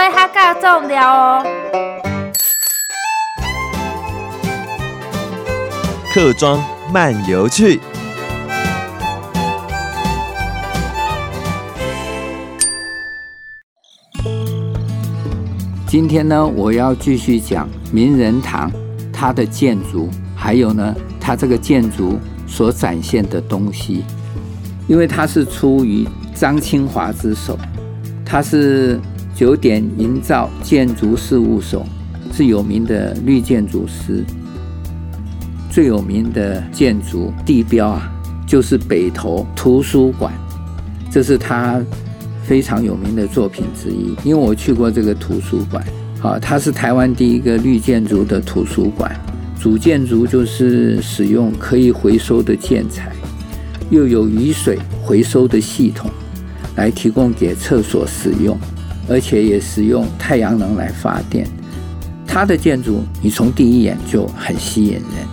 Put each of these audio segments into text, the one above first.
会较加重要哦。客庄漫游去。今天呢，我要继续讲名人堂它的建筑，还有呢，它这个建筑所展现的东西，因为它是出于张清华之手，它是九点营造建筑事务所，是有名的绿建筑师，最有名的建筑地标啊，就是北投图书馆，这是他。非常有名的作品之一，因为我去过这个图书馆，啊，它是台湾第一个绿建筑的图书馆，主建筑就是使用可以回收的建材，又有雨水回收的系统，来提供给厕所使用，而且也使用太阳能来发电。它的建筑你从第一眼就很吸引人，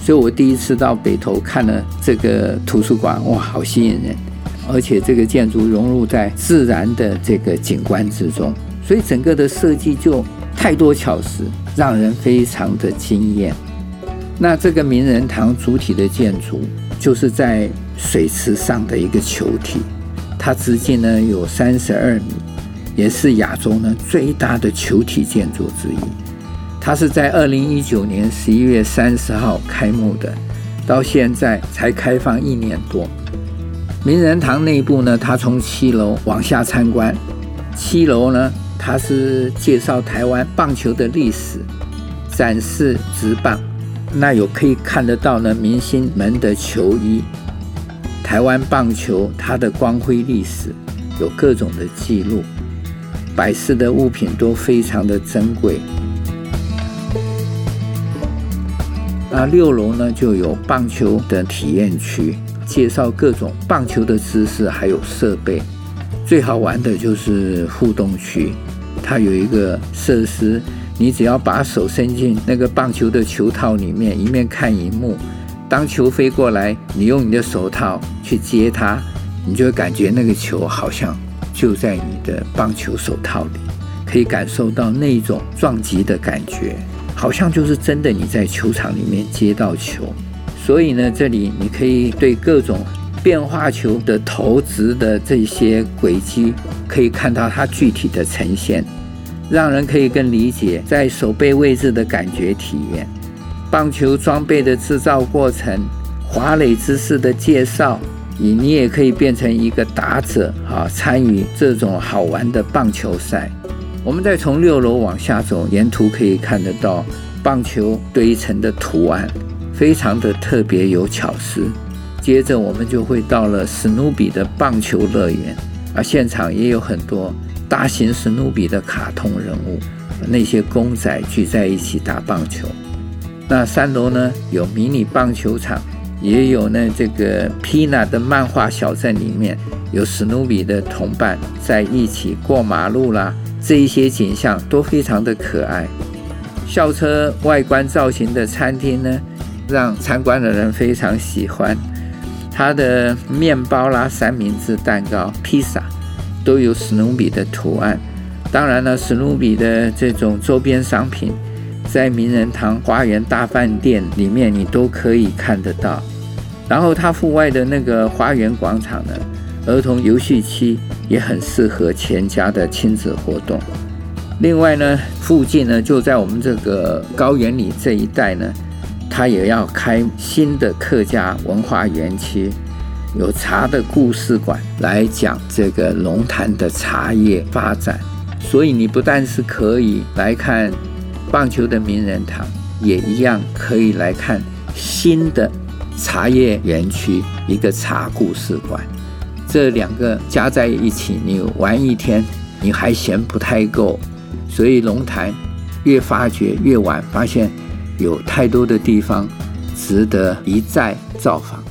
所以我第一次到北投看了这个图书馆，哇，好吸引人。而且这个建筑融入在自然的这个景观之中，所以整个的设计就太多巧思，让人非常的惊艳。那这个名人堂主体的建筑就是在水池上的一个球体，它直径呢有三十二米，也是亚洲呢最大的球体建筑之一。它是在二零一九年十一月三十号开幕的，到现在才开放一年多。名人堂内部呢，它从七楼往下参观。七楼呢，它是介绍台湾棒球的历史，展示直棒。那有可以看得到呢，明星们的球衣。台湾棒球它的光辉历史，有各种的记录，摆设的物品都非常的珍贵。那六楼呢，就有棒球的体验区。介绍各种棒球的知识，还有设备。最好玩的就是互动区，它有一个设施，你只要把手伸进那个棒球的球套里面，一面看荧幕，当球飞过来，你用你的手套去接它，你就会感觉那个球好像就在你的棒球手套里，可以感受到那种撞击的感觉，好像就是真的你在球场里面接到球。所以呢，这里你可以对各种变化球的投掷的这些轨迹，可以看到它具体的呈现，让人可以更理解在手背位置的感觉体验，棒球装备的制造过程，滑垒姿势的介绍，你你也可以变成一个打者啊，参与这种好玩的棒球赛。我们再从六楼往下走，沿途可以看得到棒球堆成的图案。非常的特别有巧思。接着我们就会到了史努比的棒球乐园，而现场也有很多大型史努比的卡通人物，那些公仔聚在一起打棒球。那三楼呢，有迷你棒球场，也有呢这个皮纳的漫画小镇里面有史努比的同伴在一起过马路啦，这一些景象都非常的可爱。校车外观造型的餐厅呢，让参观的人非常喜欢，它的面包啦、三明治、蛋糕、披萨都有史努比的图案。当然了，史努比的这种周边商品，在名人堂花园大饭店里面你都可以看得到。然后它户外的那个花园广场呢，儿童游戏区也很适合全家的亲子活动。另外呢，附近呢就在我们这个高原里这一带呢。他也要开新的客家文化园区，有茶的故事馆来讲这个龙潭的茶叶发展，所以你不但是可以来看棒球的名人堂，也一样可以来看新的茶叶园区，一个茶故事馆。这两个加在一起，你玩一天你还嫌不太够，所以龙潭越发掘越晚，发现。有太多的地方值得一再造访。